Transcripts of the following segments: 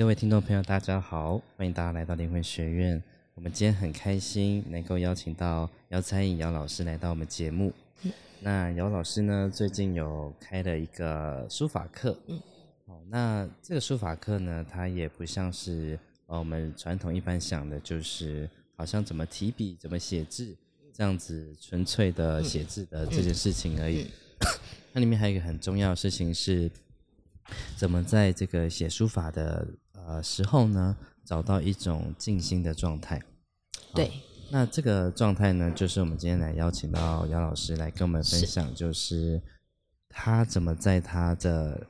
各位听众朋友，大家好，欢迎大家来到灵魂学院。我们今天很开心能够邀请到姚彩颖姚老师来到我们节目。那姚老师呢，最近有开了一个书法课。嗯，哦，那这个书法课呢，它也不像是呃我们传统一般想的，就是好像怎么提笔、怎么写字这样子纯粹的写字的这件事情而已。那里面还有一个很重要的事情是，怎么在这个写书法的呃时候呢，找到一种静心的状态。对，那这个状态呢，就是我们今天来邀请到姚老师来跟我们分享，就是他怎么在他的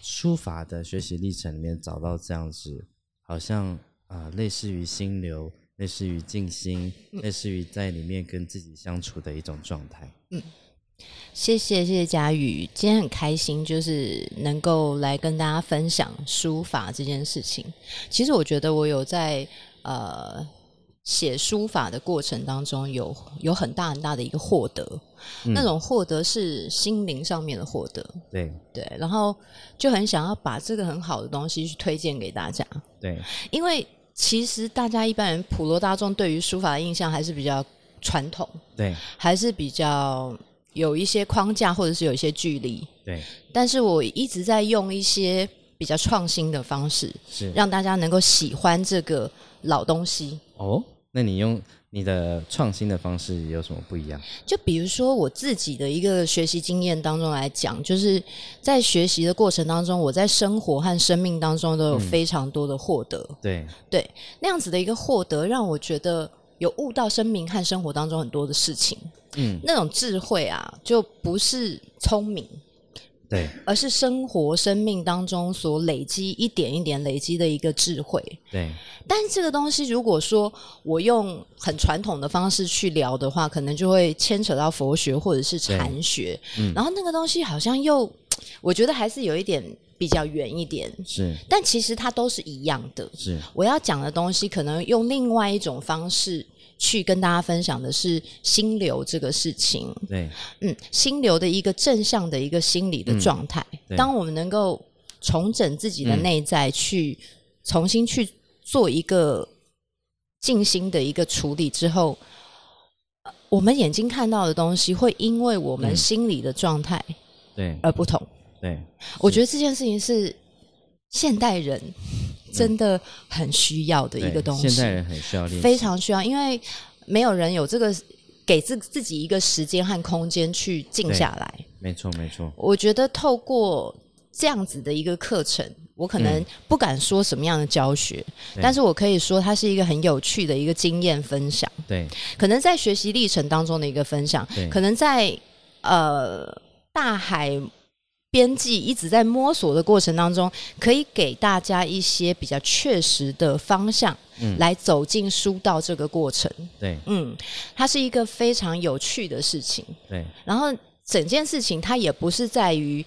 书法的学习历程里面找到这样子，好像啊，类似于心流，类似于静心，类似于在里面跟自己相处的一种状态。嗯，谢谢谢谢佳宇，今天很开心，就是能够来跟大家分享书法这件事情。其实我觉得我有在呃。写书法的过程当中，有有很大很大的一个获得，那种获得是心灵上面的获得。对对，然后就很想要把这个很好的东西去推荐给大家。对，因为其实大家一般人普罗大众对于书法的印象还是比较传统，对，还是比较有一些框架或者是有一些距离。对，但是我一直在用一些比较创新的方式，是让大家能够喜欢这个老东西。哦。那你用你的创新的方式有什么不一样？就比如说我自己的一个学习经验当中来讲，就是在学习的过程当中，我在生活和生命当中都有非常多的获得。对对，那样子的一个获得，让我觉得有悟到生命和生活当中很多的事情。嗯，那种智慧啊，就不是聪明。对，而是生活生命当中所累积一点一点累积的一个智慧。对，但这个东西如果说我用很传统的方式去聊的话，可能就会牵扯到佛学或者是禅学。嗯，然后那个东西好像又，我觉得还是有一点比较远一点。是，但其实它都是一样的。是，我要讲的东西可能用另外一种方式。去跟大家分享的是心流这个事情。对，嗯，心流的一个正向的一个心理的状态。当我们能够重整自己的内在，去重新去做一个静心的一个处理之后，我们眼睛看到的东西会因为我们心理的状态对而不同。对，我觉得这件事情是现代人。真的很需要的一个东西，现代人很需要练，非常需要，因为没有人有这个给自自己一个时间和空间去静下来。没错，没错。我觉得透过这样子的一个课程，我可能不敢说什么样的教学，但是我可以说它是一个很有趣的一个经验分享。对，可能在学习历程当中的一个分享，可能在呃大海。编辑一直在摸索的过程当中，可以给大家一些比较确实的方向，嗯，来走进书道这个过程。对，嗯，它是一个非常有趣的事情。对，然后整件事情它也不是在于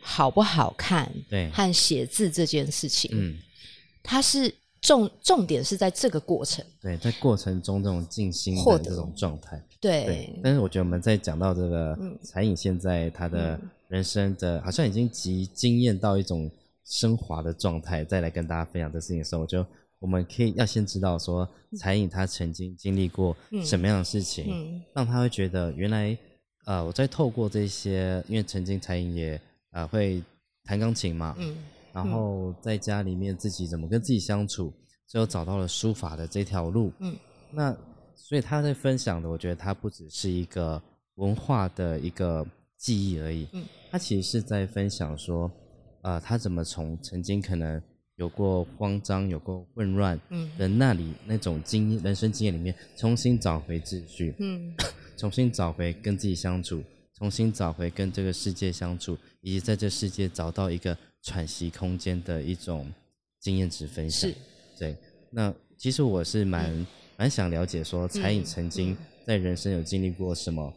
好不好看，对，和写字这件事情，嗯，它是重重点是在这个过程。对，在过程中这种静心的这种状态。对，但是我觉得我们在讲到这个彩影现在他的。人生的好像已经极经验到一种升华的状态，再来跟大家分享这事情的时候，我就我们可以要先知道说，彩影他曾经经历过什么样的事情，让他会觉得原来呃，我在透过这些，因为曾经彩影也啊会弹钢琴嘛，嗯，然后在家里面自己怎么跟自己相处，最后找到了书法的这条路，嗯，那所以他在分享的，我觉得他不只是一个文化的一个记忆而已，嗯。他其实是在分享说，呃，他怎么从曾经可能有过慌张、有过混乱的那里那种经人生经验里面，重新找回秩序，嗯，重新找回跟自己相处，重新找回跟这个世界相处，以及在这世界找到一个喘息空间的一种经验值分享。对。那其实我是蛮蛮想了解说，彩影曾经在人生有经历过什么，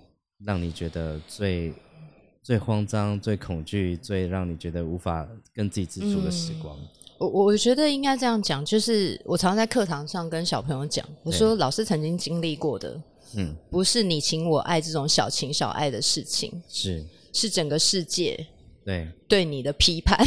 让你觉得最。最慌张、最恐惧、最让你觉得无法跟自己自处的时光，我我觉得应该这样讲，就是我常在课堂上跟小朋友讲，我说老师曾经经历过的，嗯，不是你情我爱这种小情小爱的事情，是。是整个世界，对对你的批判，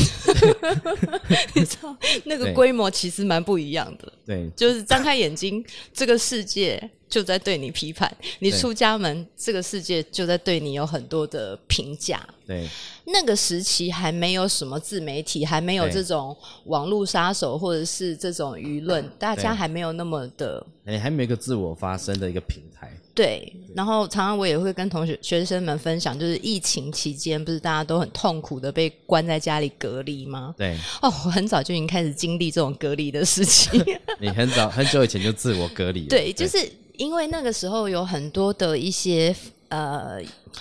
你知道那个规模其实蛮不一样的。对，就是张开眼睛，这个世界就在对你批判；你出家门，这个世界就在对你有很多的评价。对，那个时期还没有什么自媒体，还没有这种网络杀手，或者是这种舆论，大家还没有那么的，哎，还没有一个自我发声的一个平台。对，然后常常我也会跟同学学生们分享，就是疫情期间，不是大家都很痛苦的被关在家里隔离吗？对，哦，我很早就已经开始经历这种隔离的事情。你很早很久以前就自我隔离。对，就是因为那个时候有很多的一些。呃，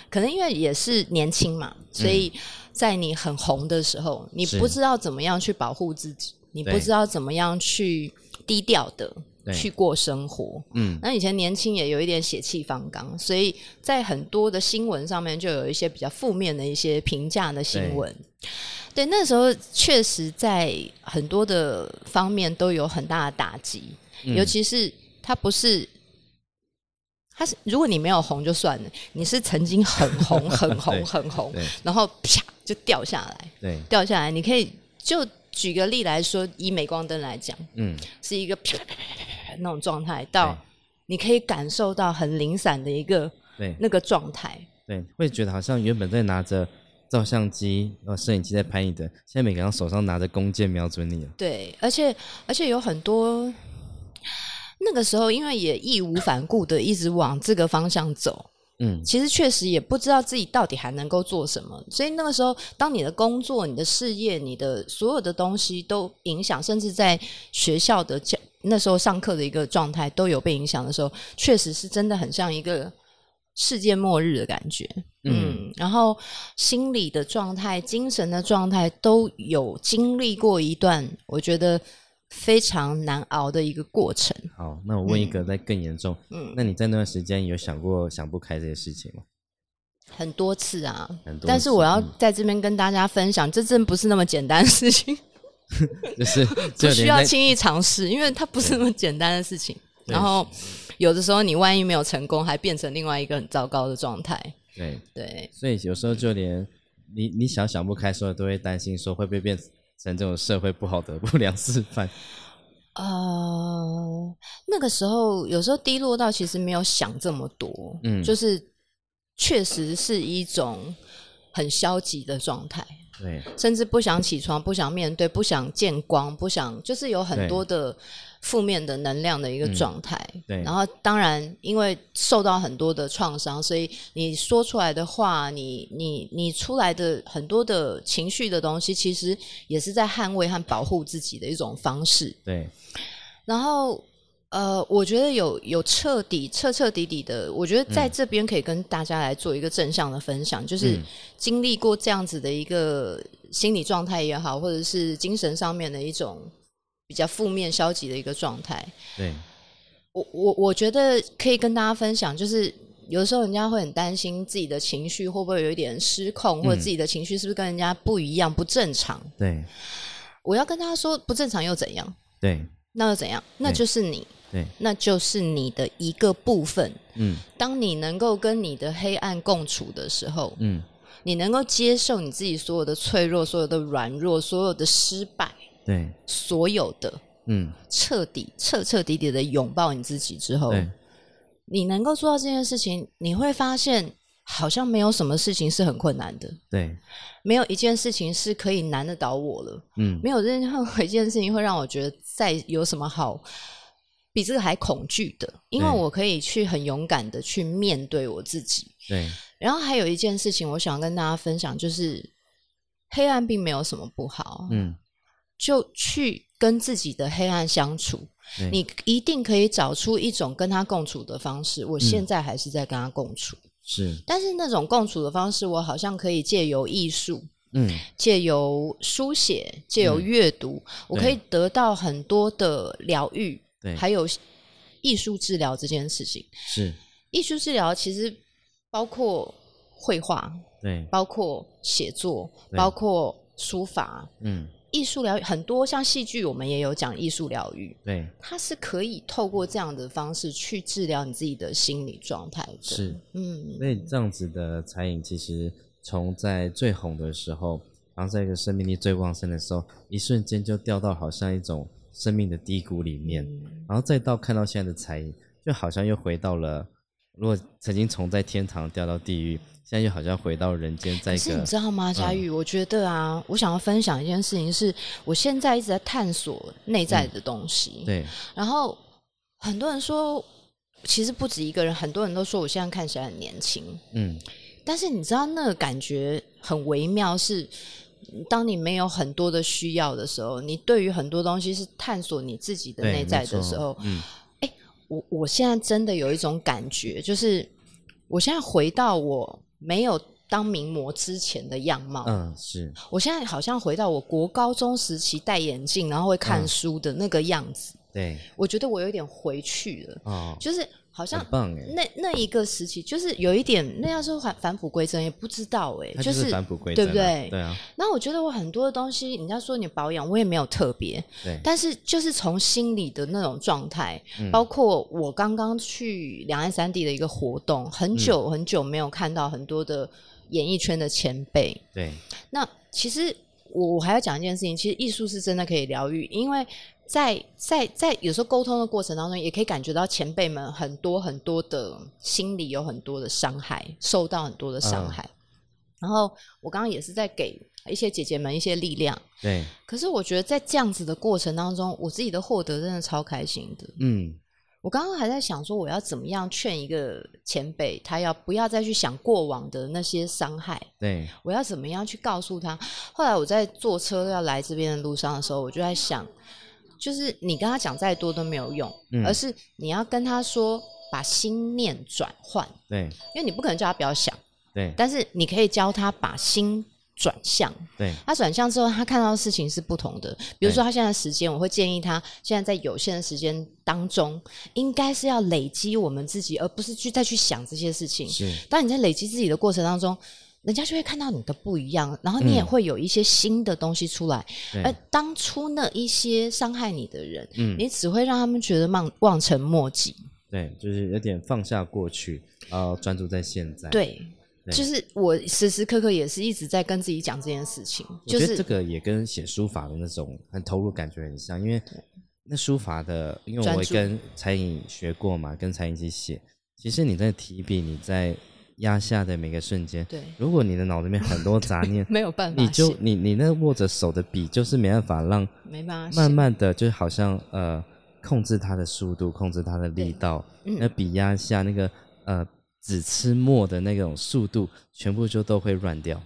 可能因为也是年轻嘛，所以在你很红的时候，你不知道怎么样去保护自己，你不知道怎么样去低调的去过生活。嗯，那以前年轻也有一点血气方刚，所以在很多的新闻上面就有一些比较负面的一些评价的新闻。对，那时候确实在很多的方面都有很大的打击，尤其是他不是。他是，如果你没有红就算了，你是曾经很红、很红、很红，然后啪就掉下来，对，掉下来。你可以就举个例来说，以镁光灯来讲，嗯，是一个啪啪啪啪那种状态，到你可以感受到很零散的一个对那个状态，对，会觉得好像原本在拿着照相机、呃摄影机在拍你的，现在每个人手上拿着弓箭瞄准你了，对，而且而且有很多。那个时候，因为也义无反顾的一直往这个方向走，嗯，其实确实也不知道自己到底还能够做什么。所以那个时候，当你的工作、你的事业、你的所有的东西都影响，甚至在学校的教那时候上课的一个状态都有被影响的时候，确实是真的很像一个世界末日的感觉。嗯，然后心理的状态、精神的状态都有经历过一段，我觉得。非常难熬的一个过程。好，那我问一个，再更严重。嗯，那你在那段时间有想过想不开这些事情吗？很多次啊，很多。但是我要在这边跟大家分享，这真不是那么简单的事情。就是不需要轻易尝试，因为它不是那么简单的事情。然后有的时候你万一没有成功，还变成另外一个很糟糕的状态。对对，所以有时候就连你你想想不开，时候都会担心说会不会变。成这种社会不好的不良示范。呃，那个时候有时候低落到其实没有想这么多，嗯，就是确实是一种很消极的状态，对，甚至不想起床，不想面对，不想见光，不想，就是有很多的。负面的能量的一个状态，对。然后当然，因为受到很多的创伤，所以你说出来的话，你你你出来的很多的情绪的东西，其实也是在捍卫和保护自己的一种方式。对。然后，呃，我觉得有有彻底彻彻底底的，我觉得在这边可以跟大家来做一个正向的分享，就是经历过这样子的一个心理状态也好，或者是精神上面的一种。比较负面、消极的一个状态。对，我我我觉得可以跟大家分享，就是有的时候人家会很担心自己的情绪会不会有一点失控，或者自己的情绪是不是跟人家不一样、不正常。对，我要跟他说，不正常又怎样？对，那又怎样？那就是你，对，那就是你的一个部分。嗯，当你能够跟你的黑暗共处的时候，嗯，你能够接受你自己所有的脆弱、所有的软弱、所有的失败。对，所有的，嗯，彻底、彻彻底底的拥抱你自己之后，你能够做到这件事情，你会发现好像没有什么事情是很困难的。对，没有一件事情是可以难得倒我了。嗯，没有任何一件事情会让我觉得再有什么好比这个还恐惧的，因为我可以去很勇敢的去面对我自己。对，然后还有一件事情，我想跟大家分享，就是黑暗并没有什么不好。嗯。就去跟自己的黑暗相处，你一定可以找出一种跟他共处的方式。我现在还是在跟他共处，是，但是那种共处的方式，我好像可以借由艺术，嗯，借由书写，借由阅读，我可以得到很多的疗愈，对，还有艺术治疗这件事情，是。艺术治疗其实包括绘画，对，包括写作，包括书法，嗯。艺术疗愈很多，像戏剧，我们也有讲艺术疗愈。对，它是可以透过这样的方式去治疗你自己的心理状态的。是，嗯，所以这样子的彩影，其实从在最红的时候，然后在一个生命力最旺盛的时候，一瞬间就掉到好像一种生命的低谷里面，然后再到看到现在的才艺，就好像又回到了，如果曾经从在天堂掉到地狱，现在又好像回到人间。在一个，你知道吗，佳玉？我觉得啊，我想要分享一件事情，是我现在一直在探索内在的东西。对。然后很多人说，其实不止一个人，很多人都说我现在看起来很年轻。嗯。但是你知道那个感觉很微妙，是当你没有很多的需要的时候，你对于很多东西是探索你自己的内在的时候，嗯，哎，我我现在真的有一种感觉，就是我现在回到我没有当名模之前的样貌，嗯，是。我现在好像回到我国高中时期戴眼镜然后会看书的那个样子，对，我觉得我有点回去了，哦，就是。好像那那一个时期，就是有一点那要说返返璞归真，也不知道哎，就是返璞归真，对不对？对啊。那我觉得我很多的东西，人家说你保养，我也没有特别，对。但是就是从心里的那种状态，包括我刚刚去两岸三地的一个活动，很久很久没有看到很多的演艺圈的前辈，对。那其实我我还要讲一件事情，其实艺术是真的可以疗愈，因为。在在在有时候沟通的过程当中，也可以感觉到前辈们很多很多的心里有很多的伤害，受到很多的伤害。然后我刚刚也是在给一些姐姐们一些力量。对。可是我觉得在这样子的过程当中，我自己的获得真的超开心的。嗯。我刚刚还在想说，我要怎么样劝一个前辈，他要不要再去想过往的那些伤害？对。我要怎么样去告诉他？后来我在坐车要来这边的路上的时候，我就在想。就是你跟他讲再多都没有用，而是你要跟他说把心念转换。对，因为你不可能叫他不要想。对，但是你可以教他把心转向。对，他转向之后，他看到的事情是不同的。比如说，他现在时间，我会建议他现在在有限的时间当中，应该是要累积我们自己，而不是去再去想这些事情。是，当你在累积自己的过程当中。人家就会看到你的不一样，然后你也会有一些新的东西出来。而当初那一些伤害你的人，你只会让他们觉得望望尘莫及。对，就是有点放下过去，然后专注在现在。对，就是我时时刻刻也是一直在跟自己讲这件事情。我觉得这个也跟写书法的那种很投入感觉很像，因为那书法的，因为我跟彩影学过嘛，跟彩影一起写。其实你在提笔，你在。压下的每个瞬间，对，如果你的脑子里面很多杂念，没有办法，你就你你那握着手的笔，就是没办法让，没办法，慢慢的就好像呃控制它的速度，控制它的力道，那笔压下那个呃纸吃墨的那种速度，全部就都会乱掉。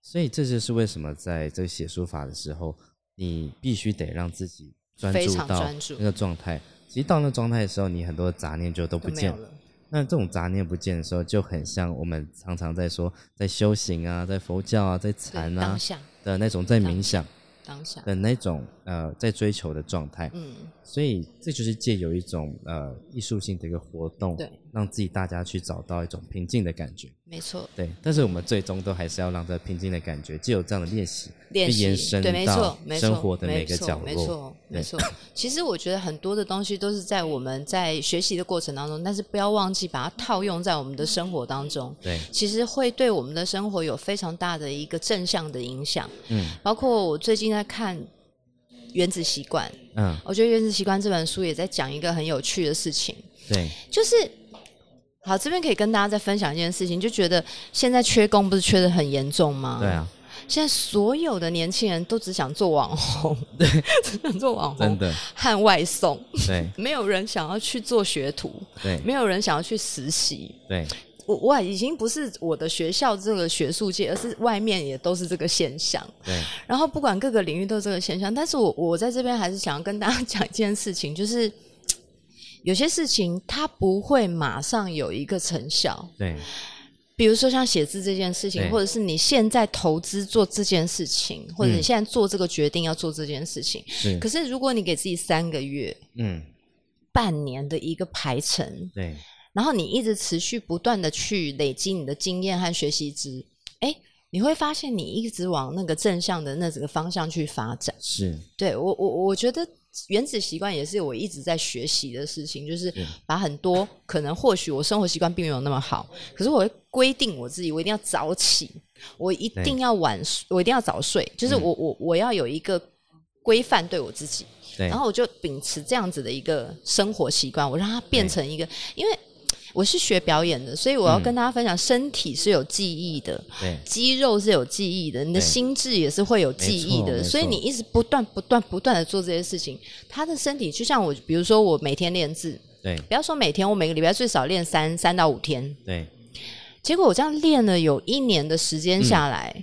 所以这就是为什么在这个写书法的时候，你必须得让自己专注到那个状态。其实到那状态的时候，你很多杂念就都不见了。那这种杂念不见的时候，就很像我们常常在说，在修行啊，在佛教啊，在禅啊的那种在冥想。当下的那种呃，在追求的状态，嗯，所以这就是借有一种呃艺术性的一个活动，对，让自己大家去找到一种平静的感觉，没错，对。但是我们最终都还是要让这平静的感觉，既有这样的练习，练习延伸到生活的每个角落，没错，没错。其实我觉得很多的东西都是在我们在学习的过程当中，但是不要忘记把它套用在我们的生活当中，对，其实会对我们的生活有非常大的一个正向的影响，嗯，包括我最近。在看《原子习惯》，嗯，我觉得《原子习惯》这本书也在讲一个很有趣的事情，对，就是好这边可以跟大家再分享一件事情，就觉得现在缺工不是缺的很严重吗？对啊，现在所有的年轻人都只想做网红，对，只想做网红，真的，和外送，对，没有人想要去做学徒，对，没有人想要去实习，对。我我已经不是我的学校这个学术界，而是外面也都是这个现象。对。然后不管各个领域都是这个现象，但是我我在这边还是想要跟大家讲一件事情，就是有些事情它不会马上有一个成效。对。比如说像写字这件事情，或者是你现在投资做这件事情，或者你现在做这个决定要做这件事情。是。可是如果你给自己三个月，嗯，半年的一个排程，对。然后你一直持续不断的去累积你的经验和学习值，哎，你会发现你一直往那个正向的那几个方向去发展。是，对我我我觉得原子习惯也是我一直在学习的事情，就是把很多可能或许我生活习惯并没有那么好，可是我会规定我自己，我一定要早起，我一定要晚，我一定要早睡，就是我我我要有一个规范对我自己，然后我就秉持这样子的一个生活习惯，我让它变成一个，因为我是学表演的，所以我要跟大家分享，身体是有记忆的，肌肉是有记忆的，你的心智也是会有记忆的，所以你一直不断不断不断的做这些事情，他的身体就像我，比如说我每天练字，对，不要说每天，我每个礼拜最少练三三到五天，对。结果我这样练了有一年的时间下来，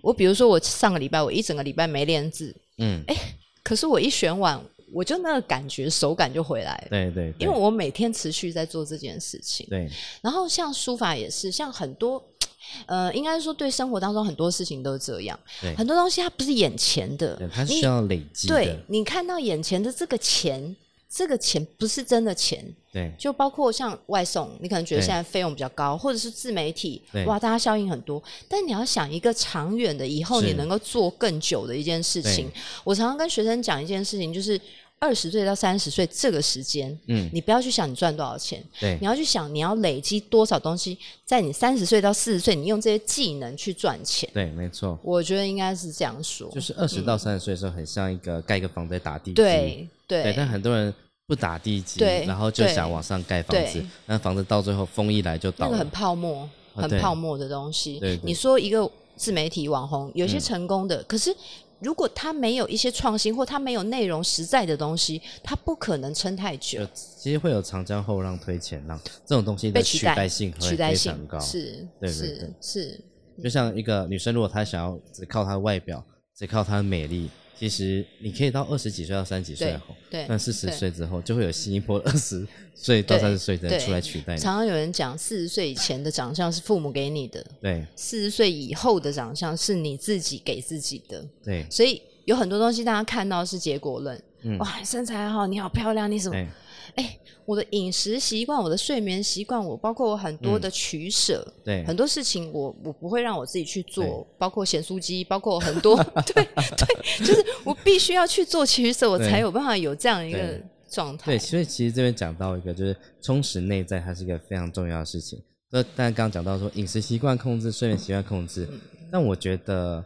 我比如说我上个礼拜我一整个礼拜没练字，嗯，哎，可是我一选完，我就那个感觉手感就回来了，对对，因为我每天持续在做这件事情，对。然后像书法也是，像很多，呃，应该说对生活当中很多事情都是这样，很多东西它不是眼前的，它需要累积，对你看到眼前的这个钱。这个钱不是真的钱，对，就包括像外送，你可能觉得现在费用比较高，或者是自媒体，哇，大家效应很多。但你要想一个长远的，以后你能够做更久的一件事情。我常常跟学生讲一件事情，就是二十岁到三十岁这个时间，嗯，你不要去想你赚多少钱，对，你要去想你要累积多少东西，在你三十岁到四十岁，你用这些技能去赚钱。对，没错，我觉得应该是这样说。就是二十到三十岁的时候，很像一个盖一个房在打地基，对对，但很多人。不打地基，然后就想往上盖房子，那房子到最后风一来就倒了。那个很泡沫，很泡沫的东西。对你说一个自媒体网红，有些成功的，可是如果他没有一些创新，或他没有内容实在的东西，他不可能撑太久。其实会有长江后浪推前浪，这种东西的取代性会非常高。是，对对对，是。就像一个女生，如果她想要只靠她的外表，只靠她的美丽。其实你可以到二十几岁到三十几岁后，对，但四十岁之后就会有新一波二十岁到三十岁的人出来取代。常常有人讲，四十岁以前的长相是父母给你的，对；四十岁以后的长相是你自己给自己的，对。所以有很多东西大家看到是结果论，哇，身材好，你好漂亮，你什么？哎，我的饮食习惯，我的睡眠习惯，我包括我很多的取舍，对很多事情，我我不会让我自己去做，包括咸酥鸡，包括很多，对对，就是我必须要去做取舍，我才有办法有这样一个状态。对，所以其实这边讲到一个，就是充实内在，它是一个非常重要的事情。那大家刚刚讲到说饮食习惯控制，睡眠习惯控制，但我觉得，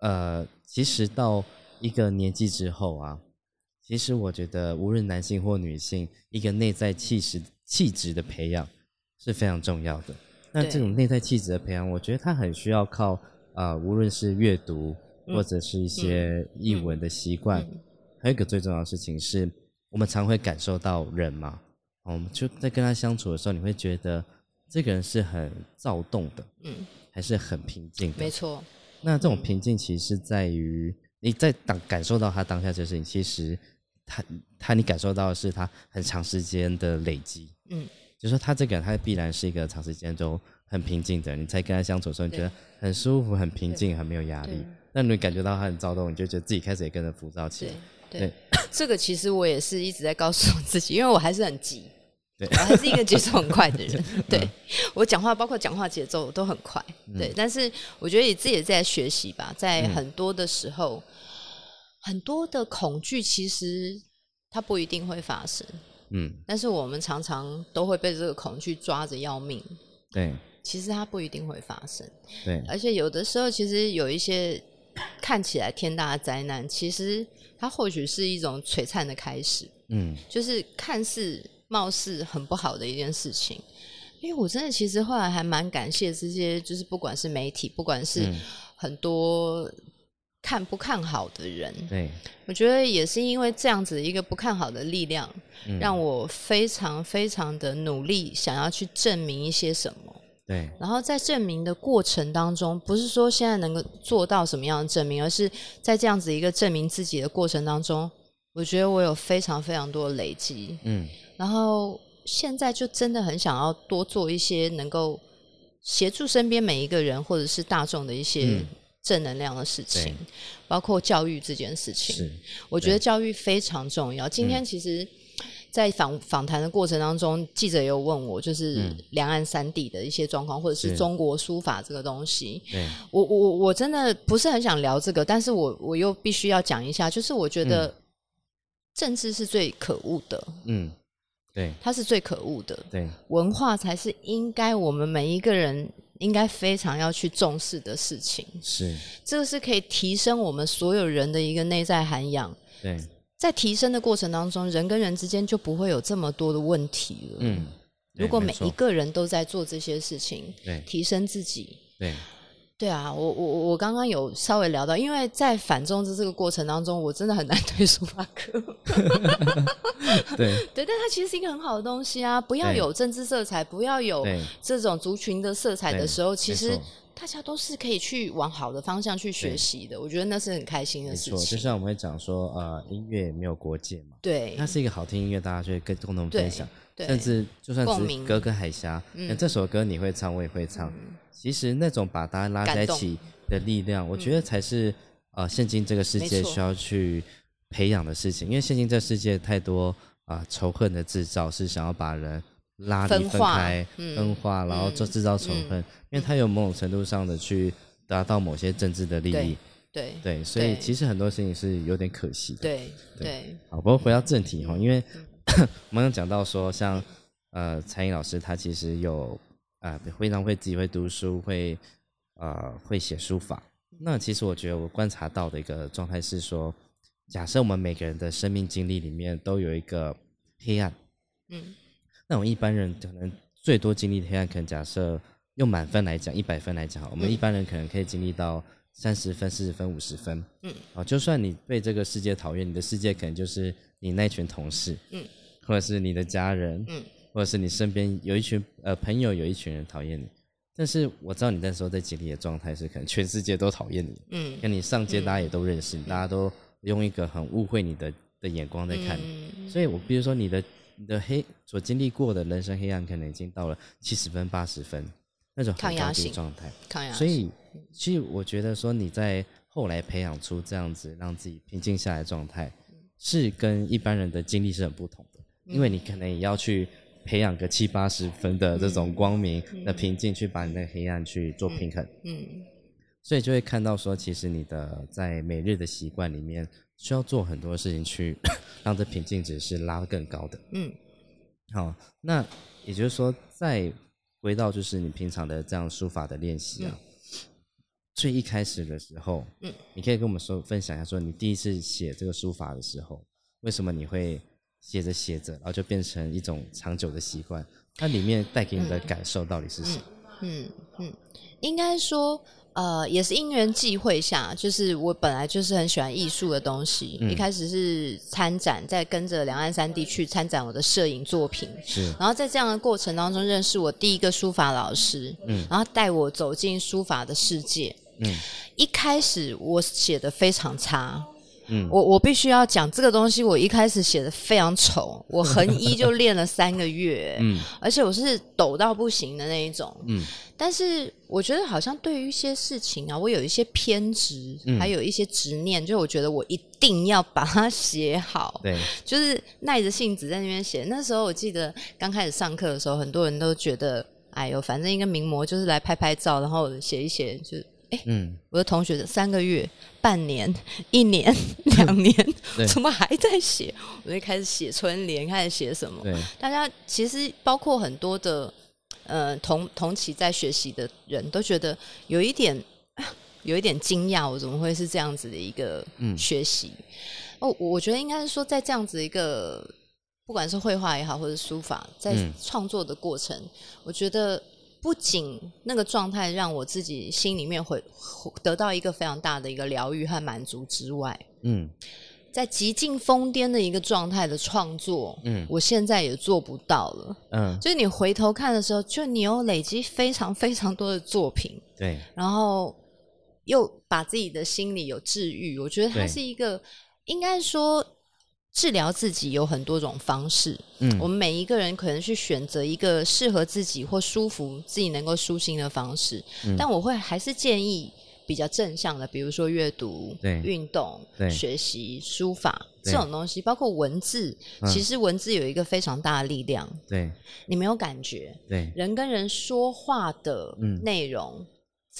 呃，其实到一个年纪之后啊。其实我觉得，无论男性或女性，一个内在气质气质的培养是非常重要的。那这种内在气质的培养，我觉得它很需要靠啊，无论是阅读或者是一些译文的习惯。还有一个最重要的事情是，我们常会感受到人嘛，我们就在跟他相处的时候，你会觉得这个人是很躁动的，嗯，还是很平静的。没错。那这种平静其实是在于你在当感受到他当下这事情，其实。他他，你感受到的是他很长时间的累积，嗯，就说他这个人，他必然是一个长时间都很平静的，你在跟他相处的时候，你觉得很舒服、很平静、很没有压力。那你感觉到他很躁动，你就觉得自己开始也跟着浮躁起来。对，这个其实我也是一直在告诉我自己，因为我还是很急，对，我还是一个节奏很快的人。对我讲话，包括讲话节奏都很快。对，但是我觉得你自己也在学习吧，在很多的时候。很多的恐惧其实它不一定会发生，嗯，但是我们常常都会被这个恐惧抓着要命。对，其实它不一定会发生。对，而且有的时候，其实有一些看起来天大的灾难，其实它或许是一种璀璨的开始。嗯，就是看似貌似很不好的一件事情，因为我真的其实后来还蛮感谢这些，就是不管是媒体，不管是很多。看不看好的人，对，我觉得也是因为这样子一个不看好的力量，让我非常非常的努力，想要去证明一些什么。对，然后在证明的过程当中，不是说现在能够做到什么样的证明，而是在这样子一个证明自己的过程当中，我觉得我有非常非常多的累积。嗯，然后现在就真的很想要多做一些能够协助身边每一个人或者是大众的一些。正能量的事情，包括教育这件事情，我觉得教育非常重要。今天其实，在访访谈的过程当中，记者有问我，就是两岸三地的一些状况，或者是中国书法这个东西。我我我真的不是很想聊这个，但是我我又必须要讲一下，就是我觉得政治是最可恶的。嗯，对，它是最可恶的。对，文化才是应该我们每一个人。应该非常要去重视的事情。是，这个是可以提升我们所有人的一个内在涵养。对，在提升的过程当中，人跟人之间就不会有这么多的问题了。嗯，如果每一个人都在做这些事情，对，提升自己，对。对啊，我我我刚刚有稍微聊到，因为在反中之这个过程当中，我真的很难推书法课。对 对，但它其实是一个很好的东西啊！不要有政治色彩，不要有这种族群的色彩的时候，其实大家都是可以去往好的方向去学习的。我觉得那是很开心的事情。就像我们会讲说，呃，音乐没有国界嘛，对，那是一个好听音乐，大家就会跟共同分享。甚至就算是隔个海峡，那这首歌你会唱，我也会唱。其实那种把大家拉在一起的力量，我觉得才是呃，现今这个世界需要去培养的事情。因为现今这世界太多啊仇恨的制造，是想要把人拉离分开、分化，然后做制造仇恨。因为它有某种程度上的去达到某些政治的利益。对对，所以其实很多事情是有点可惜的。对对。好，不过回到正题哈，因为。我们刚讲到说，像呃，蔡英老师他其实有啊，非常会自己会读书，会呃会写书法。那其实我觉得我观察到的一个状态是说，假设我们每个人的生命经历里面都有一个黑暗，嗯，那我们一般人可能最多经历的黑暗，可能假设用满分来讲，一百分来讲，我们一般人可能可以经历到三十分、四十分、五十分，嗯，啊，就算你被这个世界讨厌，你的世界可能就是你那群同事，嗯。或者是你的家人，嗯，或者是你身边有一群呃朋友，有一群人讨厌你，但是我知道你那时候在经历的状态是，可能全世界都讨厌你，嗯，跟你上街大家也都认识你，大家都用一个很误会你的的眼光在看你，所以我比如说你的你的黑所经历过的人生黑暗，可能已经到了七十分八十分那种很高的状态，抗压所以其实我觉得说你在后来培养出这样子让自己平静下来的状态，是跟一般人的经历是很不同的。因为你可能也要去培养个七八十分的这种光明的平静，去把你的黑暗去做平衡。嗯，所以就会看到说，其实你的在每日的习惯里面，需要做很多事情去 让这平静值是拉得更高的。嗯，好，那也就是说，再回到就是你平常的这样书法的练习啊，最一开始的时候，嗯，你可以跟我们说分享一下，说你第一次写这个书法的时候，为什么你会？写着写着，然后就变成一种长久的习惯。它里面带给你的感受到底是什么？嗯嗯，应该说，呃，也是因缘际会下，就是我本来就是很喜欢艺术的东西。一开始是参展，在跟着两岸三地去参展我的摄影作品。是，然后在这样的过程当中，认识我第一个书法老师。嗯，然后带我走进书法的世界。嗯，一开始我写的非常差。嗯，我我必须要讲这个东西。我一开始写的非常丑，我横一就练了三个月，嗯，而且我是抖到不行的那一种，嗯。但是我觉得好像对于一些事情啊，我有一些偏执，还有一些执念，就我觉得我一定要把它写好，对，就是耐着性子在那边写。那时候我记得刚开始上课的时候，很多人都觉得，哎呦，反正一个名模就是来拍拍照，然后写一写就。哎，嗯，我的同学三个月、半年、一年、两年，怎么还在写？我就开始写春联，开始写什么？对，大家其实包括很多的呃同同期在学习的人都觉得有一点 有一点惊讶，我怎么会是这样子的一个学习？哦，我觉得应该是说，在这样子一个不管是绘画也好，或者书法，在创作的过程，我觉得。不仅那个状态让我自己心里面会得到一个非常大的一个疗愈和满足之外，嗯，在极尽疯癫的一个状态的创作，嗯，我现在也做不到了，嗯，就是你回头看的时候，就你有累积非常非常多的作品，对，然后又把自己的心里有治愈，我觉得它是一个应该说。治疗自己有很多种方式，嗯，我们每一个人可能去选择一个适合自己或舒服自己能够舒心的方式，但我会还是建议比较正向的，比如说阅读、运动、学习、书法这种东西，包括文字。其实文字有一个非常大的力量，对你没有感觉，对人跟人说话的内容。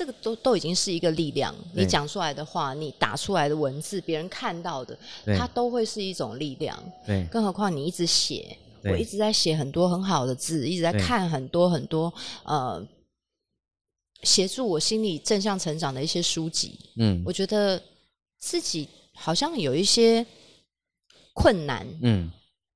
这个都都已经是一个力量，你讲出来的话，你打出来的文字，别人看到的，它都会是一种力量。对，更何况你一直写，我一直在写很多很好的字，一直在看很多很多呃协助我心理正向成长的一些书籍。嗯，我觉得自己好像有一些困难。嗯。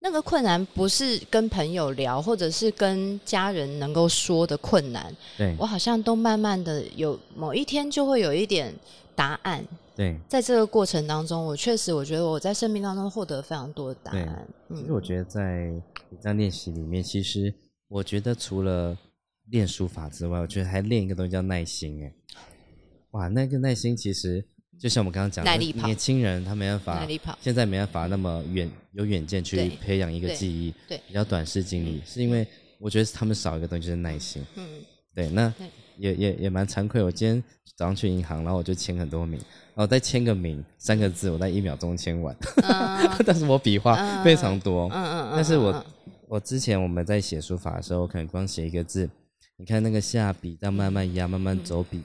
那个困难不是跟朋友聊，或者是跟家人能够说的困难。对我好像都慢慢的有某一天就会有一点答案。对，在这个过程当中，我确实我觉得我在生命当中获得非常多的答案。其实我觉得在笔在练习里面，其实我觉得除了练书法之外，我觉得还练一个东西叫耐心。哎，哇，那个耐心其实。就像我们刚刚讲的，年轻人他没办法，现在没办法那么远有远见去培养一个记忆，对，比较短视经历，是因为我觉得他们少一个东西就是耐心。嗯，对，那也也也蛮惭愧。我今天早上去银行，然后我就签很多名，然后再签个名三个字，我在一秒钟签完，但是我笔画非常多。嗯嗯嗯。但是我我之前我们在写书法的时候，可能光写一个字，你看那个下笔，这样慢慢压，慢慢走笔。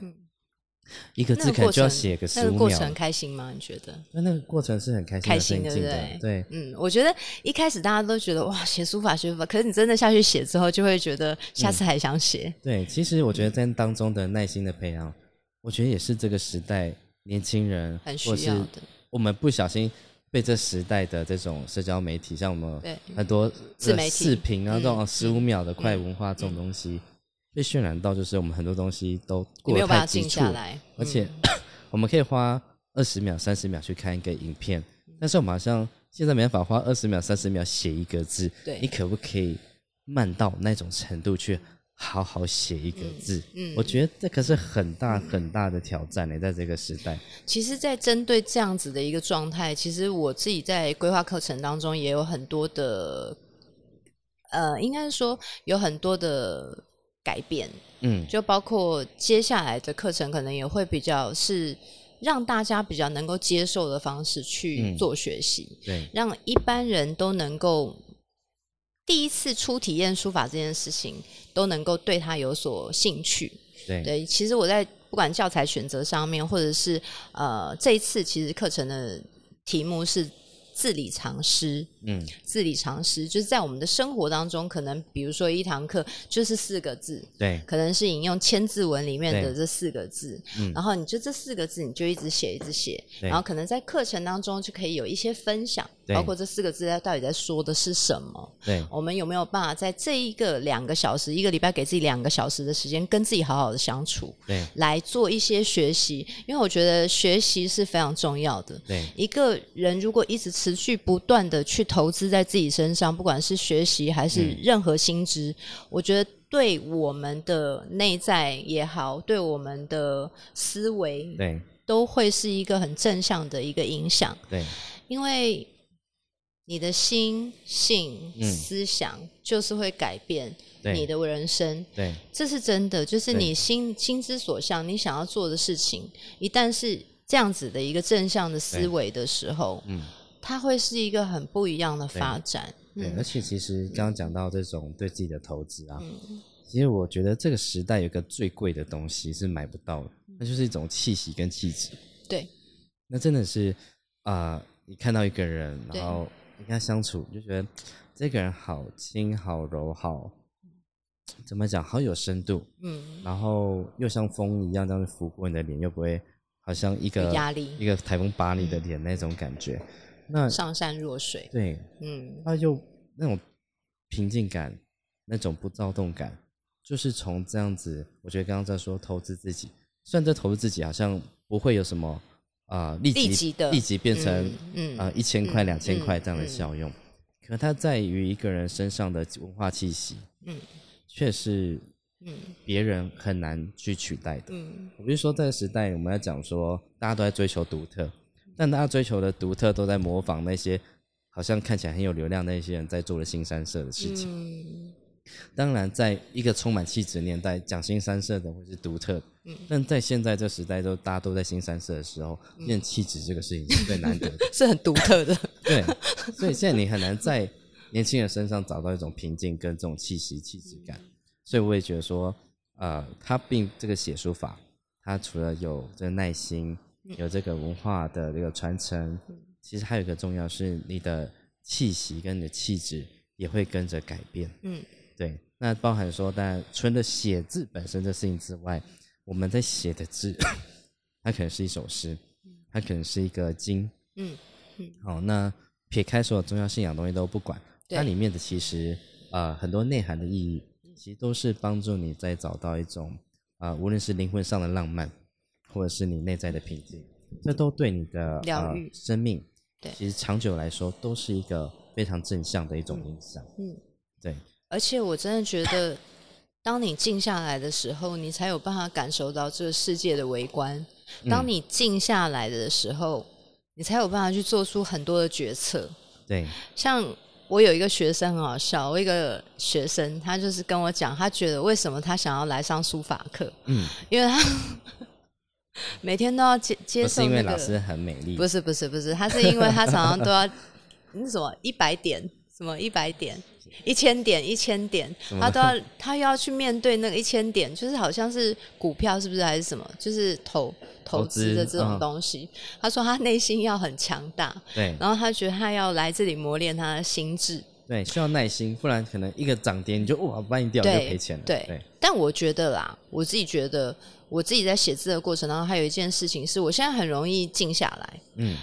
一个字可能就要写个十五秒。那个过程开心吗？你觉得？那那个过程是很开心、开心的，对不对？对，嗯，我觉得一开始大家都觉得哇，写书法、写书法，可是你真的下去写之后，就会觉得下次还想写。对，其实我觉得在当中的耐心的培养，我觉得也是这个时代年轻人很需要的。我们不小心被这时代的这种社交媒体，像我们很多自媒体视频啊，这种十五秒的快文化这种东西。被渲染到，就是我们很多东西都过得太急促，而且 我们可以花二十秒、三十秒去看一个影片，但是我们好像现在没办法花二十秒、三十秒写一个字。对，你可不可以慢到那种程度去好好写一个字？嗯，我觉得这可是很大很大的挑战呢，在这个时代。其实，在针对这样子的一个状态，其实我自己在规划课程当中也有很多的，呃，应该是说有很多的。改变，嗯，就包括接下来的课程，可能也会比较是让大家比较能够接受的方式去做学习，对，让一般人都能够第一次初体验书法这件事情，都能够对他有所兴趣，对，对。其实我在不管教材选择上面，或者是呃这一次其实课程的题目是。字理常识，嗯，字理常识就是在我们的生活当中，可能比如说一堂课就是四个字，对，可能是引用千字文里面的这四个字，嗯，然后你就这四个字你就一直写一直写，然后可能在课程当中就可以有一些分享，包括这四个字它到底在说的是什么，对，我们有没有办法在这一个两个小时，一个礼拜给自己两个小时的时间，跟自己好好的相处，对，来做一些学习，因为我觉得学习是非常重要的，对，一个人如果一直持续不断的去投资在自己身上，不管是学习还是任何薪资，我觉得对我们的内在也好，对我们的思维，对，都会是一个很正向的一个影响。对，因为你的心性思想就是会改变你的人生。对，这是真的，就是你心心之所向，你想要做的事情，一旦是这样子的一个正向的思维的时候，嗯。它会是一个很不一样的发展。对，而且其实刚刚讲到这种对自己的投资啊，其实我觉得这个时代有一个最贵的东西是买不到的，那就是一种气息跟气质。对，那真的是啊，你看到一个人，然后你跟他相处，就觉得这个人好轻、好柔、好怎么讲，好有深度。嗯，然后又像风一样这样拂过你的脸，又不会好像一个压力、一个台风把你的脸那种感觉。那上善若水，对，嗯，他就那种平静感，那种不躁动感，就是从这样子，我觉得刚刚在说投资自己，虽然这投资自己好像不会有什么啊立即的立即变成嗯啊一千块两千块这样的效用，可它在于一个人身上的文化气息，嗯，却是嗯别人很难去取代的，嗯，我比如说这个时代，我们要讲说大家都在追求独特。但大家追求的独特，都在模仿那些好像看起来很有流量那些人在做的新三色的事情。当然，在一个充满气质年代，讲新三色的会是独特。嗯。但在现在这时代，都大家都在新三色的时候，练气质这个事情是最难得的，是很独特的。对。所以现在你很难在年轻人身上找到一种平静跟这种气息、气质感。所以我也觉得说，呃，他并这个写书法，他除了有这个耐心。有这个文化的这个传承，其实还有一个重要是你的气息跟你的气质也会跟着改变。嗯，对。那包含说，但除了写字本身的事情之外，我们在写的字，它可能是一首诗，它可能是一个经，嗯嗯。好，那撇开所有宗教信仰东西都不管，它里面的其实呃很多内涵的意义，其实都是帮助你在找到一种啊，无论是灵魂上的浪漫，或者是你内在的平静，这都对你的疗愈生命，对，其实长久来说都是一个非常正向的一种影响。嗯，对。而且我真的觉得。当你静下来的时候，你才有办法感受到这个世界的微观。当你静下来的时候，你才有办法去做出很多的决策。对，像我有一个学生很好笑，我一个学生，他就是跟我讲，他觉得为什么他想要来上书法课？嗯，因为他 每天都要接接受。是因为老师很美丽？不是，不是，不是，他是因为他常常都要 那什么一百点，什么一百点。一千点，一千点，他都要，他又要去面对那个一千点，就是好像是股票，是不是还是什么？就是投投资的这种东西。他说他内心要很强大，对，然后他觉得他要来这里磨练他的心智，对，需要耐心，不然可能一个涨跌你就哇，把你掉就赔钱了。对，但我觉得啦，我自己觉得，我自己在写字的过程当中，还有一件事情是我现在很容易静下来，嗯。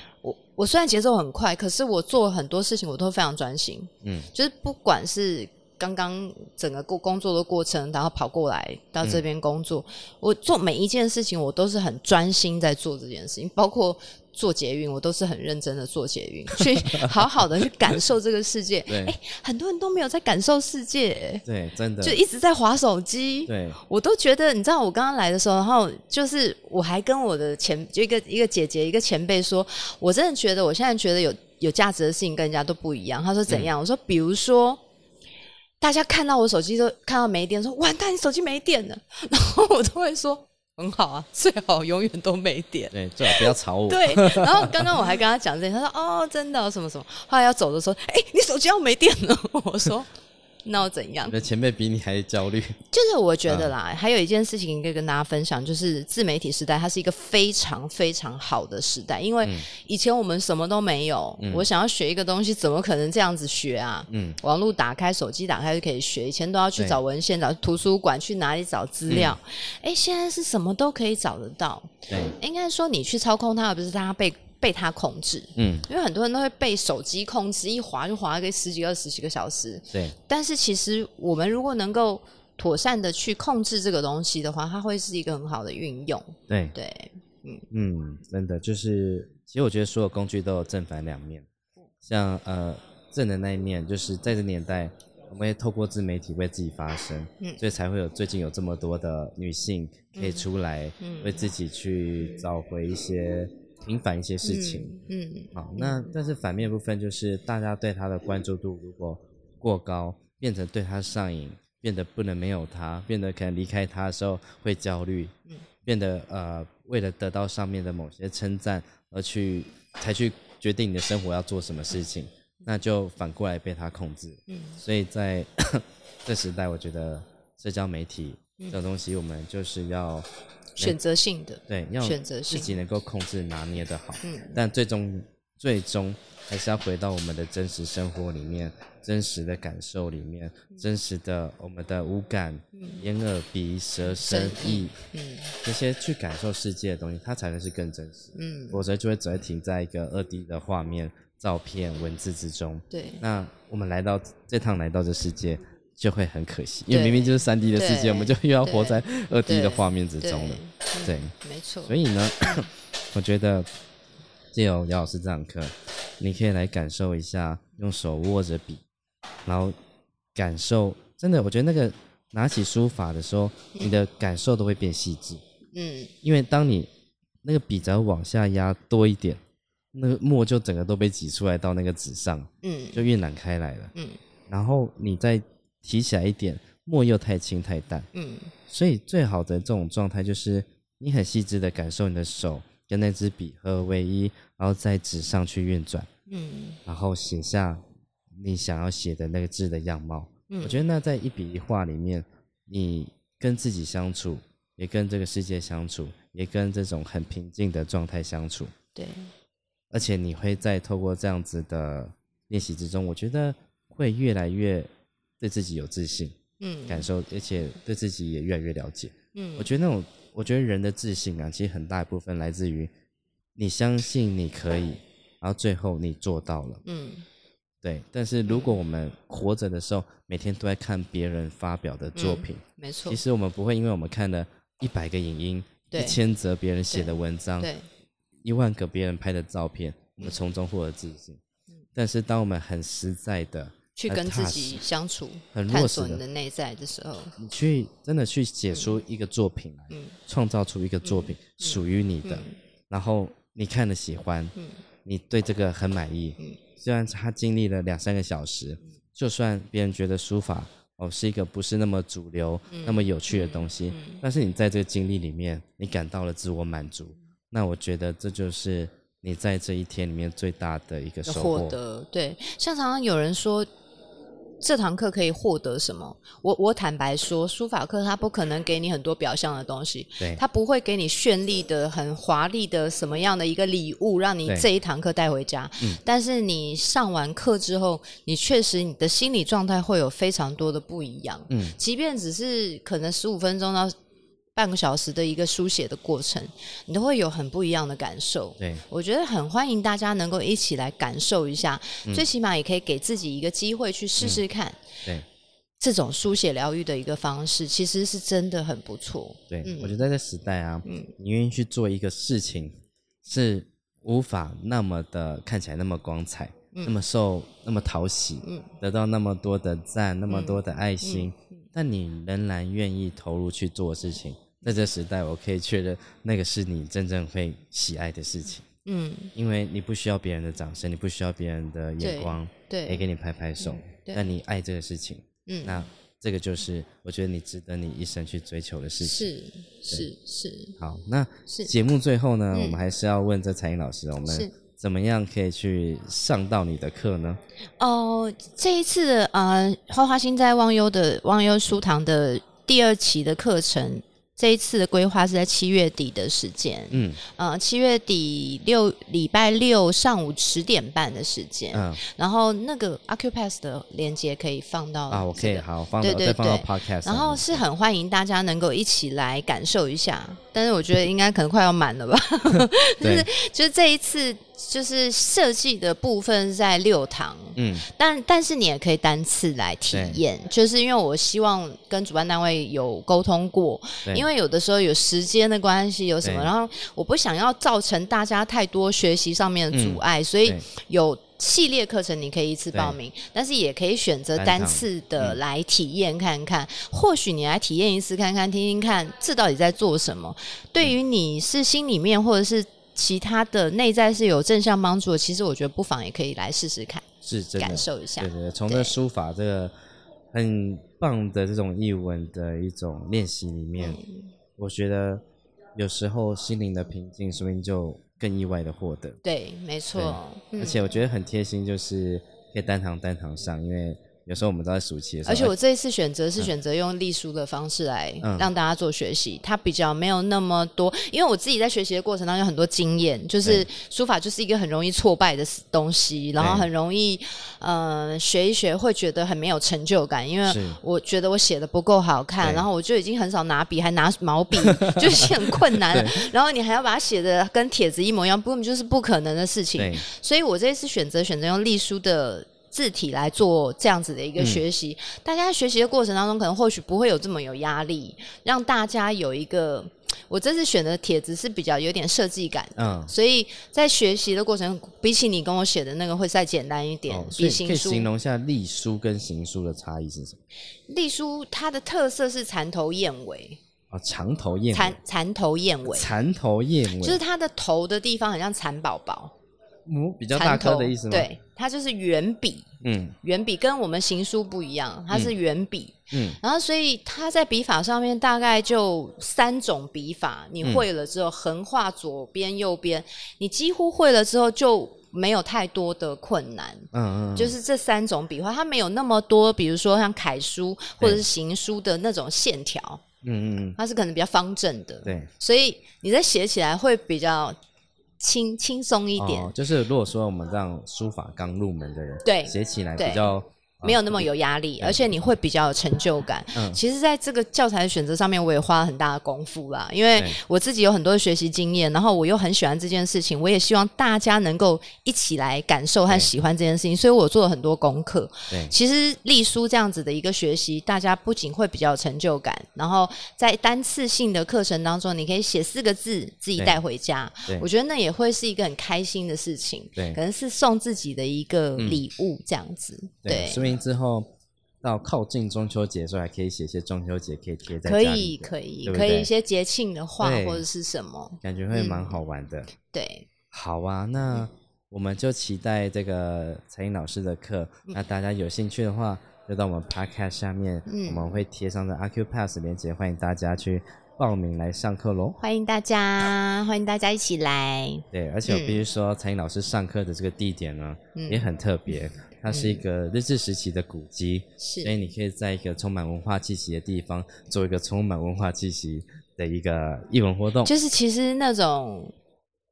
我虽然节奏很快，可是我做很多事情我都非常专心。嗯，就是不管是刚刚整个过工作的过程，然后跑过来到这边工作，我做每一件事情我都是很专心在做这件事情，包括。做捷运，我都是很认真的做捷运，去 好好的去感受这个世界。哎，很多人都没有在感受世界，对，真的就一直在划手机。对，我都觉得，你知道，我刚刚来的时候，然后就是我还跟我的前就一个一个姐姐一个前辈说，我真的觉得我现在觉得有有价值的事情跟人家都不一样。他说怎样？我说比如说，大家看到我手机都看到没电，说完蛋，你手机没电了，然后我都会说。很好啊，最好永远都没电。对，最好不要吵我。对，然后刚刚我还跟他讲这，他说：“哦，真的什么什么。”后来要走的时候，哎，你手机要没电了。我说。那又怎样？你的前辈比你还焦虑。就是我觉得啦，还有一件事情可以跟大家分享，就是自媒体时代，它是一个非常非常好的时代。因为以前我们什么都没有，我想要学一个东西，怎么可能这样子学啊？嗯，网络打开，手机打开就可以学。以前都要去找文献，找图书馆，去哪里找资料？哎，现在是什么都可以找得到。对，应该说你去操控它，而不是它被。被他控制，嗯，因为很多人都会被手机控制，一滑就滑个十几、二十几个小时。对，但是其实我们如果能够妥善的去控制这个东西的话，它会是一个很好的运用。对对，嗯嗯，真的就是，其实我觉得所有工具都有正反两面。像呃正的那一面，就是在这年代，我们也透过自媒体为自己发声，嗯，所以才会有最近有这么多的女性可以出来，为自己去找回一些。平反一些事情，嗯，好，那但是反面部分就是大家对他的关注度如果过高，变成对他上瘾，变得不能没有他，变得可能离开他的时候会焦虑，嗯，变得呃为了得到上面的某些称赞而去才去决定你的生活要做什么事情，那就反过来被他控制，嗯，所以在 这时代，我觉得社交媒体这种东西，我们就是要。选择性的，对，要选择性自己能够控制拿捏的好，嗯，但最终最终还是要回到我们的真实生活里面，真实的感受里面，真实的我们的五感，眼耳鼻舌身意，嗯，这些去感受世界的东西，它才能是更真实，嗯，否则就会只会停在一个二 D 的画面、照片、文字之中，对，那我们来到这趟来到这世界。就会很可惜，因为明明就是三 D 的世界，我们就又要活在二 D 的画面之中了。对，没错。所以呢，我觉得借由姚老师这堂课，你可以来感受一下，用手握着笔，然后感受。真的，我觉得那个拿起书法的时候，你的感受都会变细致。嗯，因为当你那个笔只要往下压多一点，那个墨就整个都被挤出来到那个纸上，嗯，就晕染开来了。嗯，然后你再。提起来一点，墨又太轻太淡，嗯，所以最好的这种状态就是你很细致的感受你的手跟那支笔合为一，然后在纸上去运转，嗯，然后写下你想要写的那个字的样貌。嗯，我觉得那在一笔一画里面，你跟自己相处，也跟这个世界相处，也跟这种很平静的状态相处。对，而且你会在透过这样子的练习之中，我觉得会越来越。对自己有自信，嗯，感受，而且对自己也越来越了解，嗯，我觉得那种我觉得人的自信啊，其实很大一部分来自于你相信你可以，然后最后你做到了。嗯，对。但是如果我们活着的时候，每天都在看别人发表的作品，没错。其实我们不会，因为我们看了一百个影音，一千则别人写的文章，对，一万个别人拍的照片，我们从中获得自信。但是当我们很实在的。去跟自己相处，很探索你的内在的时候，你去真的去写出一个作品来，创造出一个作品属于你的，然后你看了喜欢，你对这个很满意。虽然他经历了两三个小时，就算别人觉得书法哦是一个不是那么主流、那么有趣的东西，但是你在这个经历里面，你感到了自我满足，那我觉得这就是你在这一天里面最大的一个收获。对，像常常有人说。这堂课可以获得什么？我我坦白说，书法课它不可能给你很多表象的东西，对，它不会给你绚丽的、很华丽的什么样的一个礼物，让你这一堂课带回家。嗯，但是你上完课之后，你确实你的心理状态会有非常多的不一样。嗯，即便只是可能十五分钟到。半个小时的一个书写的过程，你都会有很不一样的感受。对。我觉得很欢迎大家能够一起来感受一下，最起码也可以给自己一个机会去试试看。对，这种书写疗愈的一个方式，其实是真的很不错。对，我觉得在这时代啊，你愿意去做一个事情，是无法那么的看起来那么光彩，那么受那么讨喜，得到那么多的赞，那么多的爱心，但你仍然愿意投入去做事情。在这时代，我可以确认那个是你真正会喜爱的事情。嗯，因为你不需要别人的掌声，你不需要别人的眼光，对，也给你拍拍手。但你爱这个事情，嗯，那这个就是我觉得你值得你一生去追求的事情。是是是。好，那节目最后呢，我们还是要问这彩英老师，我们怎么样可以去上到你的课呢？哦，这一次呃，花花心在忘忧的忘忧书堂的第二期的课程。这一次的规划是在七月底的时间，嗯，呃，七月底六礼拜六上午十点半的时间，嗯，然后那个 Acupass 的链接可以放到啊，OK，好，放到再放到 Podcast，然后是很欢迎大家能够一起来感受一下，但是我觉得应该可能快要满了吧，就是就是这一次。就是设计的部分在六堂，嗯，但但是你也可以单次来体验，就是因为我希望跟主办单位有沟通过，因为有的时候有时间的关系，有什么，然后我不想要造成大家太多学习上面的阻碍，所以有系列课程你可以一次报名，但是也可以选择单次的来体验看看，或许你来体验一次看看，听听看这到底在做什么，对。于你是心里面或者是。其他的内在是有正向帮助的，其实我觉得不妨也可以来试试看，是真的感受一下。对对，从这书法这个很棒的这种译文的一种练习里面，我觉得有时候心灵的平静，说明就更意外的获得。对，没错。而且我觉得很贴心，就是可以单堂单堂上，因为。有时候我们都在暑期的时候，而且我这一次选择是选择用隶书的方式来让大家做学习，它比较没有那么多，因为我自己在学习的过程当中有很多经验，就是书法就是一个很容易挫败的东西，然后很容易呃学一学会觉得很没有成就感，因为我觉得我写的不够好看，然后我就已经很少拿笔，还拿毛笔，就是很困难，然后你还要把它写的跟帖子一模一样，根本就是不可能的事情，所以我这一次选择选择用隶书的。字体来做这样子的一个学习，大家在学习的过程当中，可能或许不会有这么有压力，让大家有一个。我这次选的帖子是比较有点设计感，嗯，所以在学习的过程，比起你跟我写的那个会再简单一点。比行书，可以形容一下隶书跟行书的差异是什么？隶书它的特色是蚕头燕尾啊，长头燕蚕蚕头燕尾，蚕头燕尾，就是它的头的地方很像蚕宝宝。嗯，比较大颗的意思吗？对，它就是圆笔，嗯，圆笔跟我们行书不一样，它是圆笔，嗯，然后所以它在笔法上面大概就三种笔法，你会了之后，横画左边右边，你几乎会了之后就没有太多的困难，嗯嗯，就是这三种笔画，它没有那么多，比如说像楷书或者是行书的那种线条，嗯嗯，它是可能比较方正的，对，所以你在写起来会比较。轻轻松一点，就是如果说我们让书法刚入门的人，对，写起来比较没有那么有压力，而且你会比较有成就感。嗯，其实，在这个教材的选择上面，我也花了很大的功夫啦。因为我自己有很多的学习经验，然后我又很喜欢这件事情，我也希望大家能够一起来感受和喜欢这件事情，所以我做了很多功课。对，其实立书这样子的一个学习，大家不仅会比较有成就感，然后在单次性的课程当中，你可以写四个字自己带回家。我觉得那也会是一个很开心的事情。对，可能是送自己的一个礼物这样子。对。之后到靠近中秋节的时候，还可以写一些中秋节可以贴在可以可以可以一些节庆的话或者是什么，感觉会蛮好玩的。对，好啊，那我们就期待这个彩英老师的课。那大家有兴趣的话，就到我们 Podcast 下面，我们会贴上的阿 Q Pass 连接，欢迎大家去报名来上课喽。欢迎大家，欢迎大家一起来。对，而且我必须说，彩英老师上课的这个地点呢，也很特别。它是一个日治时期的古迹，所以你可以在一个充满文化气息的地方做一个充满文化气息的一个艺文活动。就是其实那种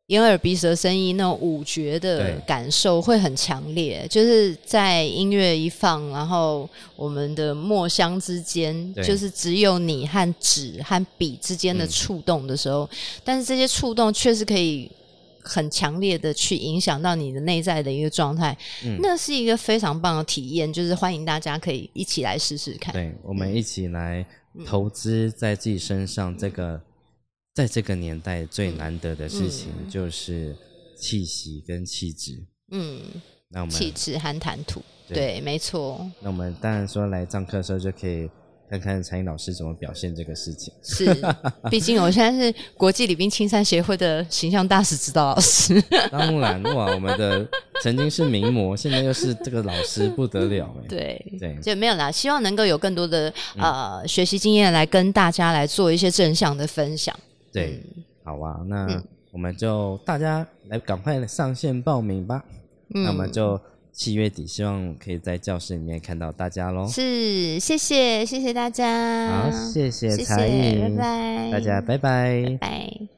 眼耳鼻舌身意那种五觉的感受会很强烈，就是在音乐一放，然后我们的墨香之间，就是只有你和纸和笔之间的触动的时候，但是这些触动确实可以。很强烈的去影响到你的内在的一个状态，那是一个非常棒的体验，就是欢迎大家可以一起来试试看。对，我们一起来投资在自己身上，这个在这个年代最难得的事情就是气息跟气质。嗯，那我们气质和谈吐，对，没错。那我们当然说来上课的时候就可以。看看蔡英老师怎么表现这个事情。是，毕竟我现在是国际礼宾青山协会的形象大使指导老师。当然哇，我们的曾经是名模，现在又是这个老师，不得了哎。对对，就没有啦。希望能够有更多的呃学习经验来跟大家来做一些正向的分享。对，好啊，那我们就大家来赶快上线报名吧。那我们就。七月底，希望可以在教室里面看到大家喽。是，谢谢，谢谢大家。好，谢谢才艺，拜拜，大家拜拜，拜。